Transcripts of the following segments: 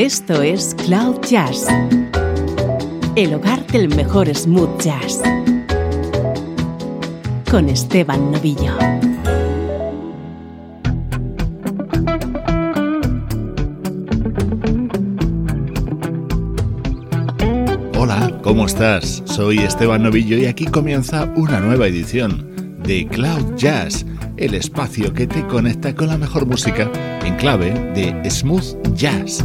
Esto es Cloud Jazz, el hogar del mejor smooth jazz, con Esteban Novillo. Hola, ¿cómo estás? Soy Esteban Novillo y aquí comienza una nueva edición de Cloud Jazz, el espacio que te conecta con la mejor música en clave de smooth jazz.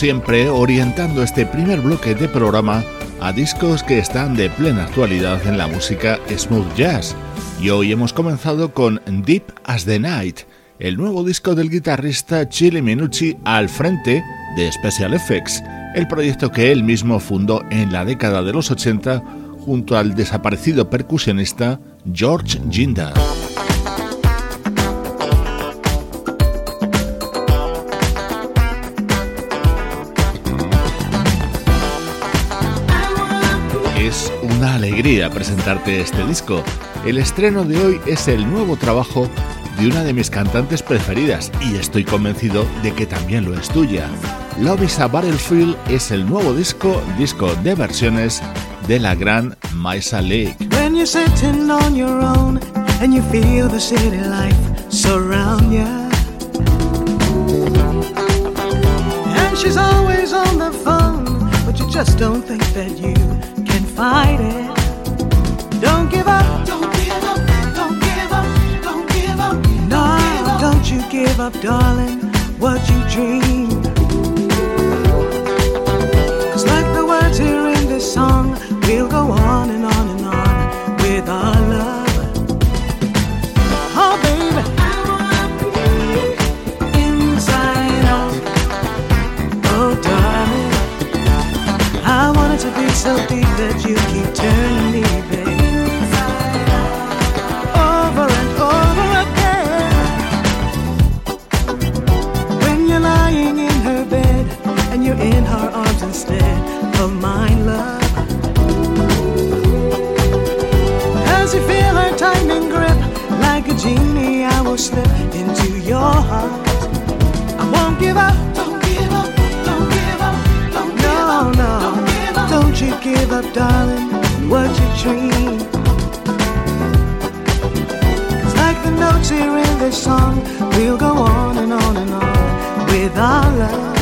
Siempre, orientando este primer bloque de programa a discos que están de plena actualidad en la música smooth jazz. Y hoy hemos comenzado con Deep as the Night, el nuevo disco del guitarrista Chili Minucci al frente de Special Effects, el proyecto que él mismo fundó en la década de los 80 junto al desaparecido percusionista George Ginda. Alegría presentarte este disco. El estreno de hoy es el nuevo trabajo de una de mis cantantes preferidas y estoy convencido de que también lo es tuya. Love is a Battlefield es el nuevo disco, disco de versiones de la gran Maisa Lake. When you're sitting on your own and you feel the city life surround you. And she's always on the phone, but you just don't think that can fight it. Don't give up, don't give up, don't give up, don't give up. No, don't you give up, darling, what you dream. Cause like the words here in this song, we'll go on and on so deep that you keep turning me, baby. Over and over again. When you're lying in her bed and you're in her arms instead of my love. As you feel her tightening grip. Like a genie, I will slip into your heart. I won't give up. You give up, darling. What you dream. It's like the notes here in this song. We'll go on and on and on with our love.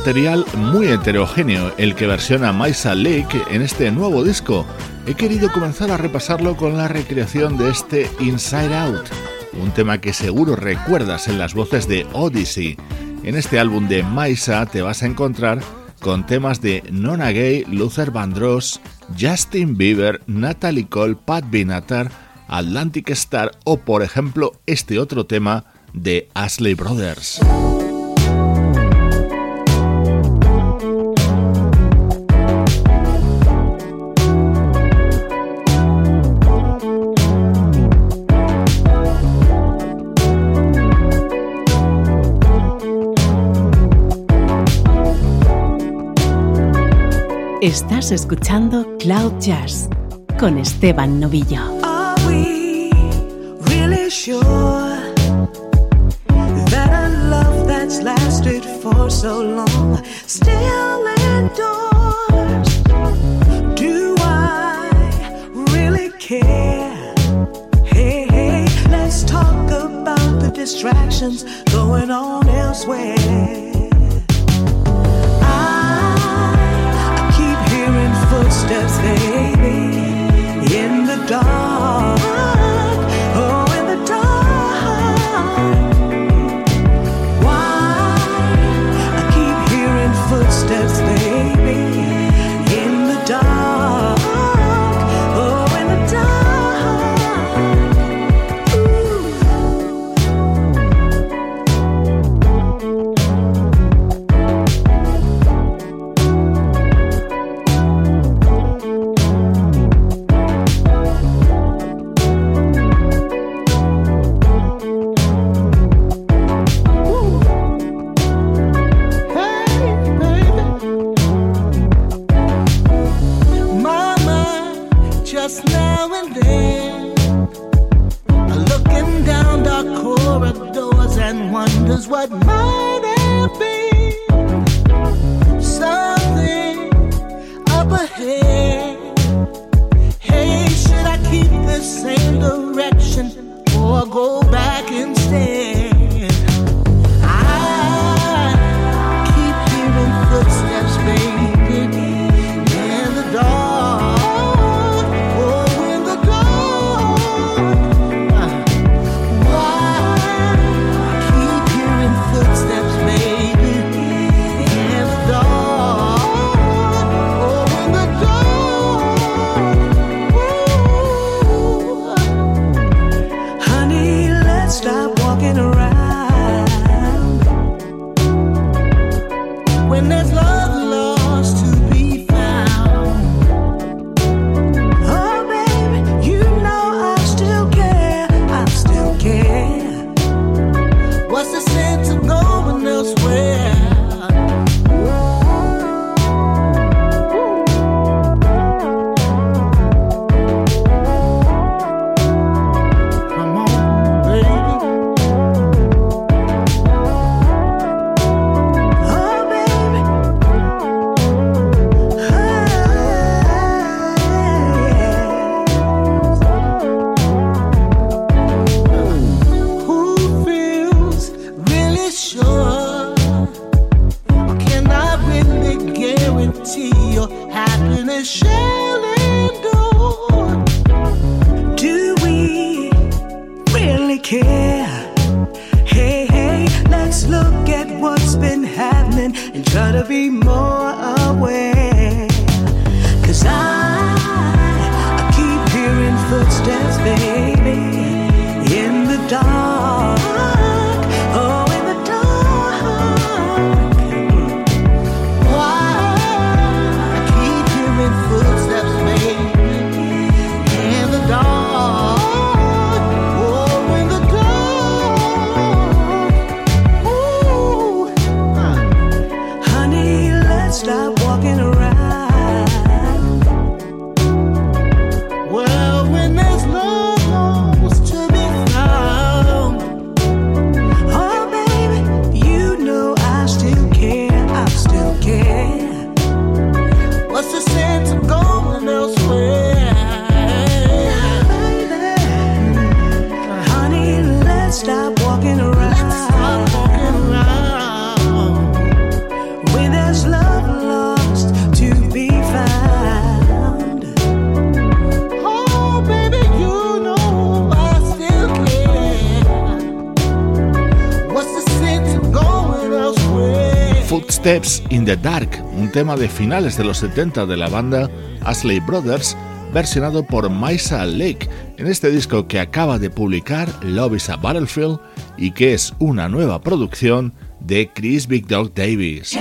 Material muy heterogéneo el que versiona Maisa Lake en este nuevo disco. He querido comenzar a repasarlo con la recreación de este Inside Out, un tema que seguro recuerdas en las voces de Odyssey. En este álbum de Maisa te vas a encontrar con temas de Nona Gay, Luther Vandross, Justin Bieber, Natalie Cole, Pat Benatar, Atlantic Star o por ejemplo este otro tema de Ashley Brothers. Estás escuchando Cloud Jazz con Esteban Novillo. Are we really sure that a love that's lasted for so long still endures? Do I really care? Hey, hey, let's talk about the distractions going on elsewhere. Baby, in the dark. Footsteps in the Dark, un tema de finales de los 70 de la banda Ashley Brothers, versionado por Maisa Lake en este disco que acaba de publicar Love is a Battlefield y que es una nueva producción de Chris Big Dog Davis.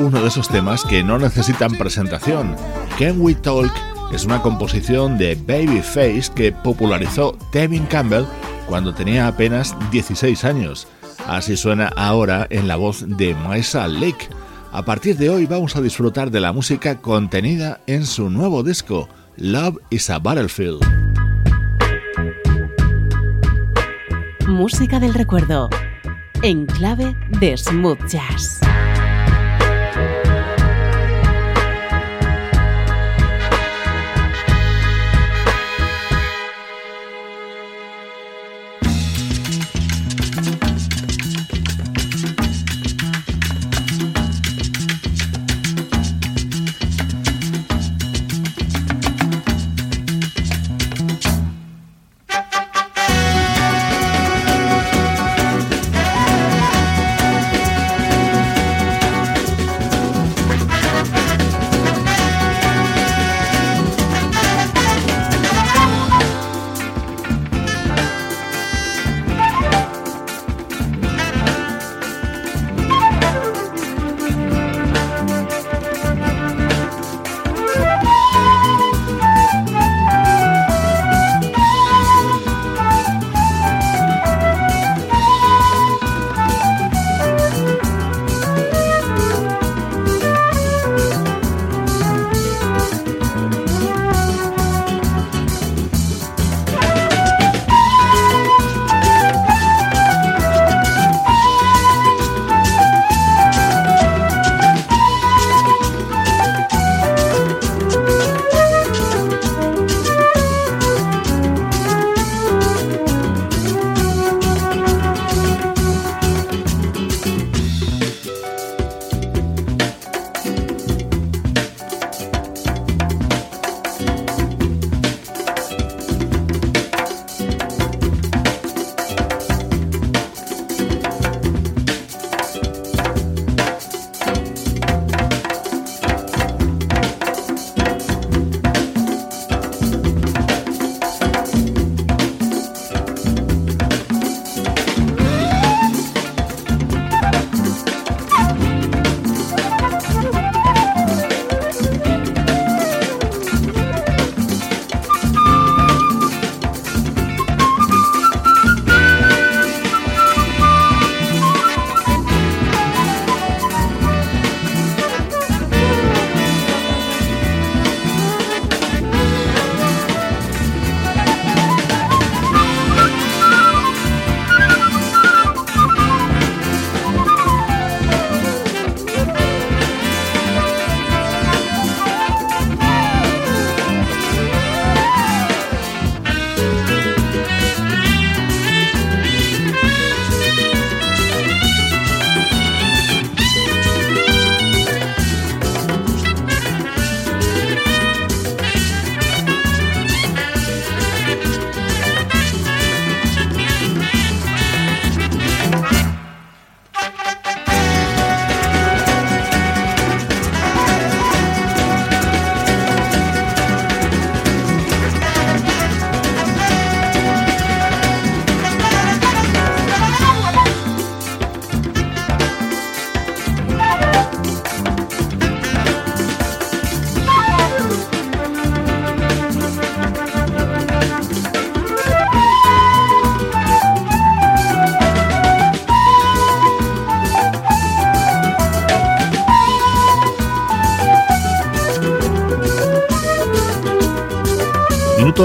Uno de esos temas que no necesitan presentación. Can We Talk es una composición de Babyface que popularizó Tevin Campbell cuando tenía apenas 16 años. Así suena ahora en la voz de Maisa Lake. A partir de hoy vamos a disfrutar de la música contenida en su nuevo disco, Love is a Battlefield. Música del recuerdo en clave de smooth jazz.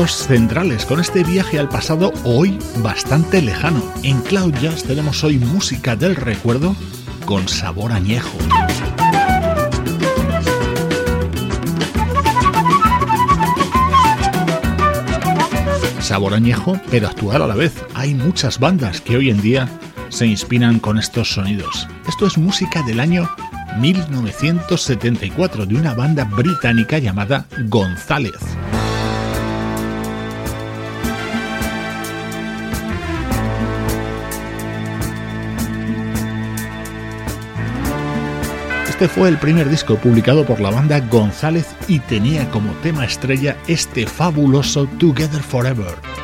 Centrales con este viaje al pasado hoy bastante lejano. En Cloud Jazz tenemos hoy música del recuerdo con sabor añejo. Sabor añejo, pero actual a la vez. Hay muchas bandas que hoy en día se inspiran con estos sonidos. Esto es música del año 1974 de una banda británica llamada González. Este fue el primer disco publicado por la banda González y tenía como tema estrella este fabuloso Together Forever.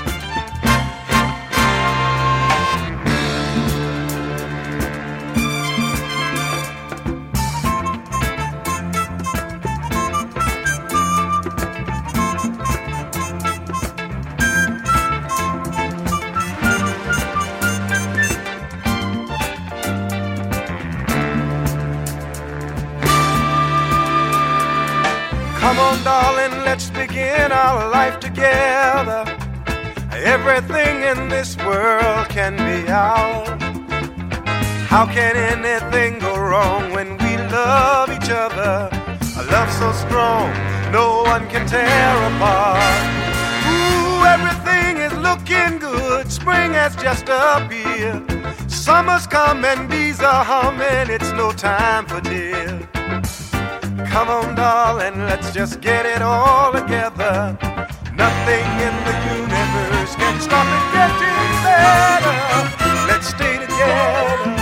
How can anything go wrong when we love each other? A love so strong, no one can tear apart. Ooh, everything is looking good. Spring has just appeared. Summer's come and bees are humming. It's no time for tears. Come on, darling, let's just get it all together. Nothing in the universe can stop it getting better. Let's stay together.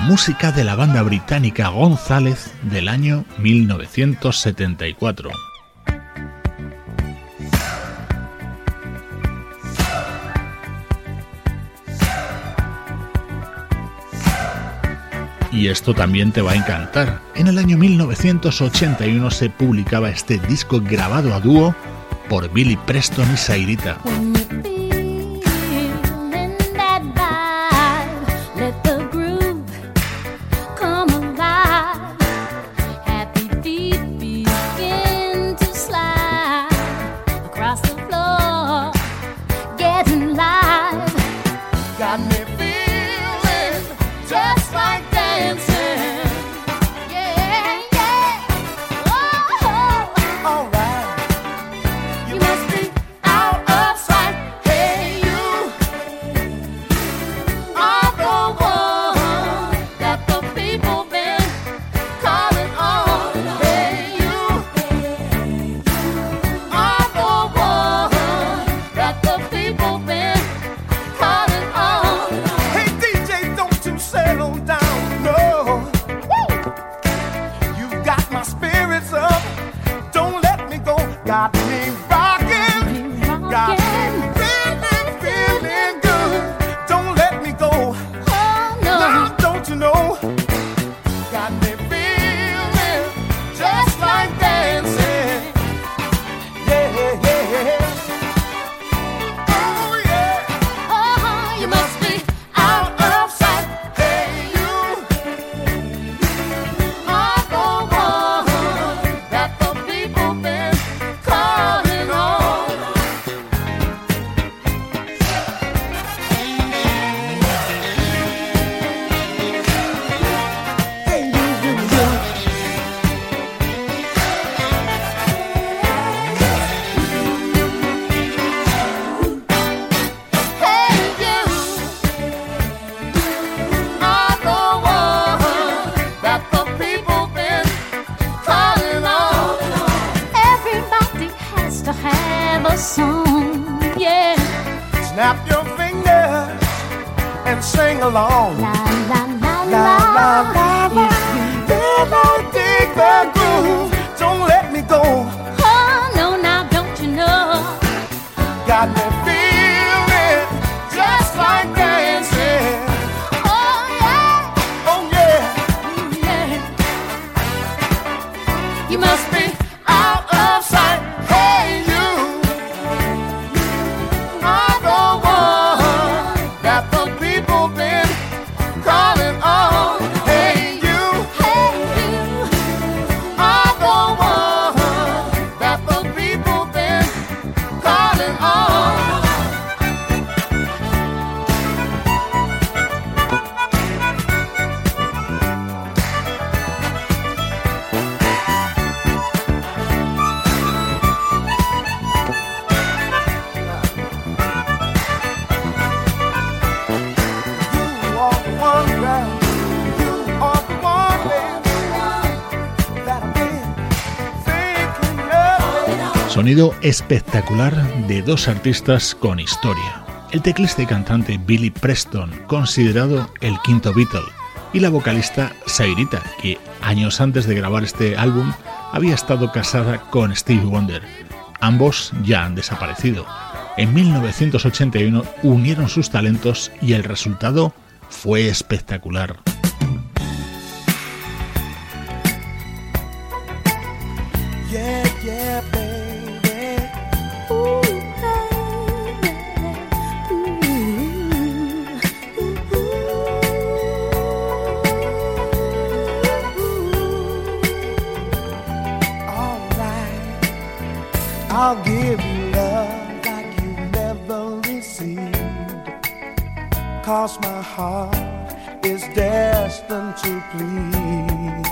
Música de la banda británica González del año 1974. Y esto también te va a encantar. En el año 1981 se publicaba este disco grabado a dúo por Billy Preston y Sairita. got espectacular de dos artistas con historia. El teclista y cantante Billy Preston, considerado el quinto Beatle, y la vocalista Sairita, que años antes de grabar este álbum había estado casada con Steve Wonder. Ambos ya han desaparecido. En 1981 unieron sus talentos y el resultado fue espectacular. Cause my heart is destined to please.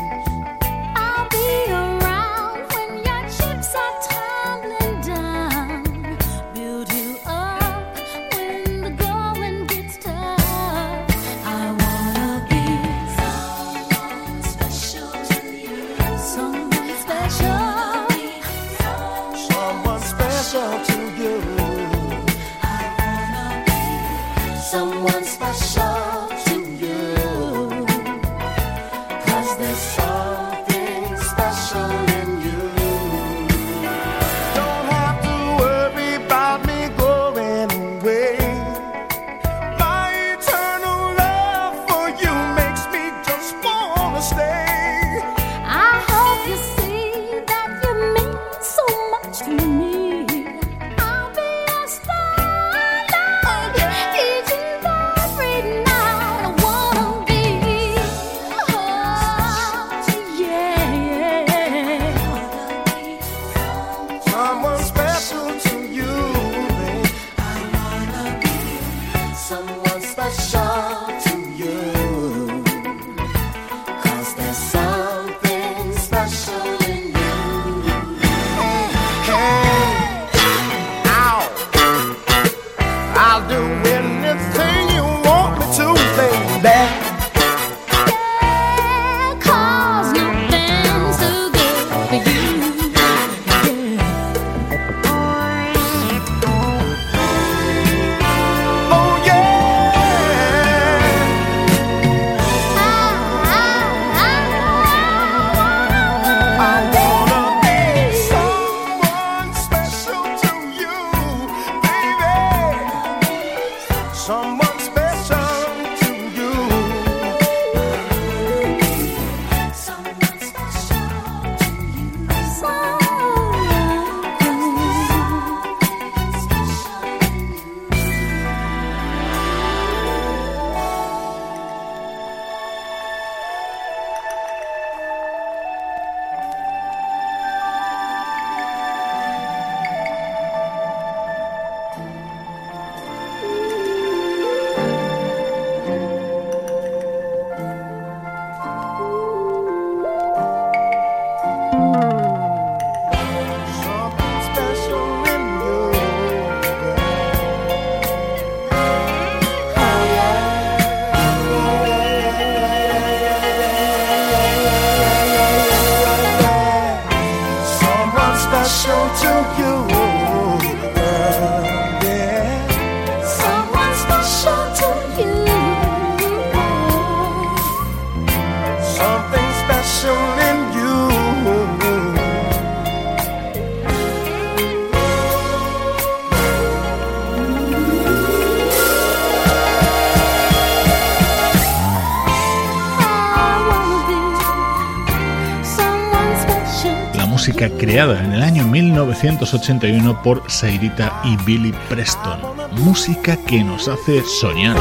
I'll be around when your chips are tumbling down. Build you up when the going gets tough. I wanna be someone special to you. Someone special. To wanna someone. En el año 1981 por Sairita y Billy Preston. Música que nos hace soñar.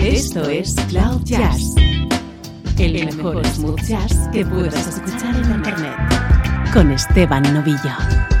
Esto es Cloud Jazz, el mejor smooth jazz que puedas escuchar en Internet, con Esteban Novillo.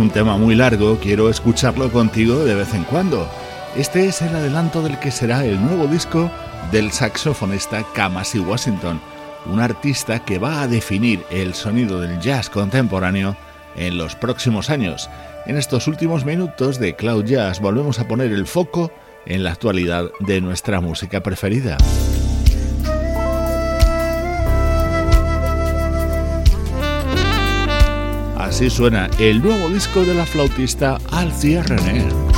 Un tema muy largo, quiero escucharlo contigo de vez en cuando. Este es el adelanto del que será el nuevo disco del saxofonista Kamasi Washington, un artista que va a definir el sonido del jazz contemporáneo en los próximos años. En estos últimos minutos de Cloud Jazz volvemos a poner el foco en la actualidad de nuestra música preferida. Así suena el nuevo disco de la flautista Alcia René.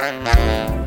Música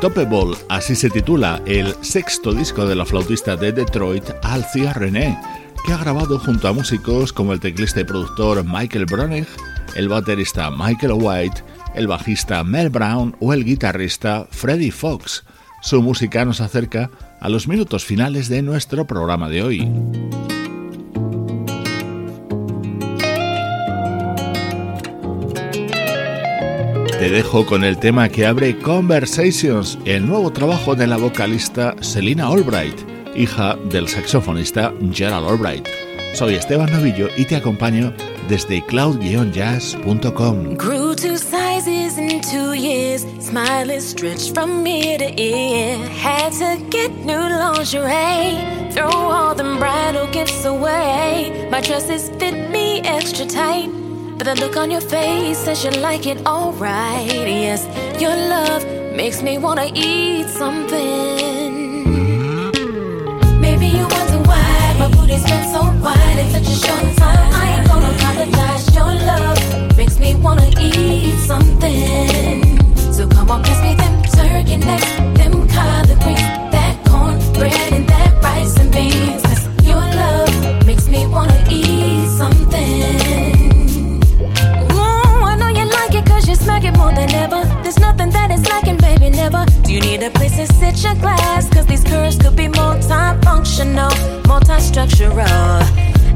Unstoppable, así se titula el sexto disco de la flautista de Detroit, Alcia René, que ha grabado junto a músicos como el teclista y productor Michael Bronig, el baterista Michael White, el bajista Mel Brown o el guitarrista Freddie Fox. Su música nos acerca a los minutos finales de nuestro programa de hoy. Te dejo con el tema que abre Conversations, el nuevo trabajo de la vocalista Selina Albright, hija del saxofonista Gerald Albright. Soy Esteban Novillo y te acompaño desde cloud-jazz.com. Grew two sizes in two years, smile is stretched from ear to ear. Had to get new lingerie, throw all them bridal gifts away. My dresses fit me extra tight. But the look on your face says you like it alright. Yes, your love makes me wanna eat something. Mm-hmm. Maybe you wonder why my booty's been so wide in such a short time. I ain't gonna apologize. Your love makes me wanna eat something. So come on, pass me them turkey necks, them collard greens, that cornbread and that rice and beans. 'Cause your love makes me wanna eat smack it more than ever. There's nothing that is lacking, baby, never. Do you need a place to sit your glass? Cause these curves could be multifunctional, multi-structural.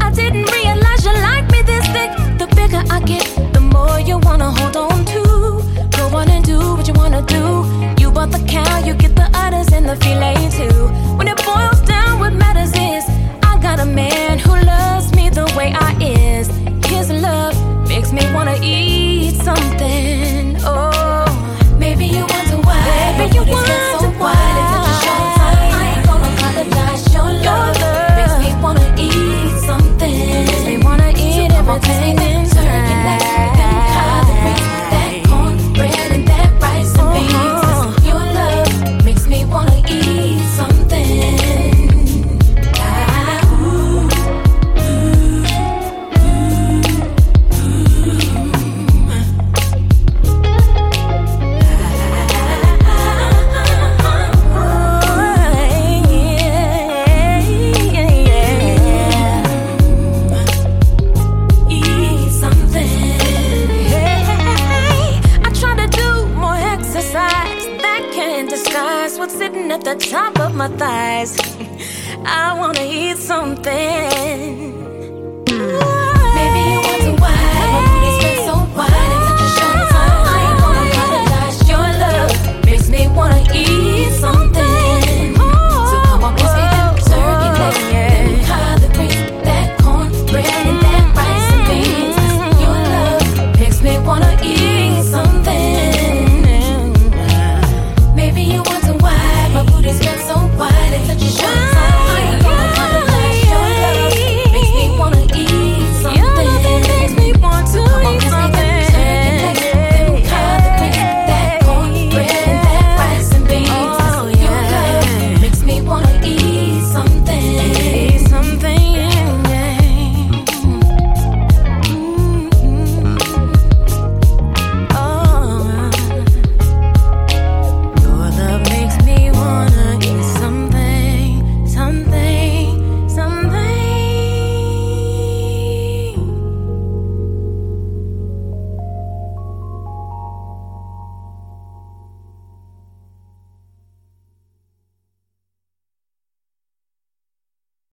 I didn't realize you like me this thick. The bigger I get, the more you wanna hold on to. Go on and do what you wanna do. You bought the cow, you get the udders and the filet too. When it boils down, what matters is I got a man who loves me the way I is. His love makes me wanna eat something. Oh, maybe you wonder why. Maybe you wonder why. In such a short time, I ain't gonna apologize. Your love, makes me wanna eat something. Makes me wanna eat everything in turkey necks,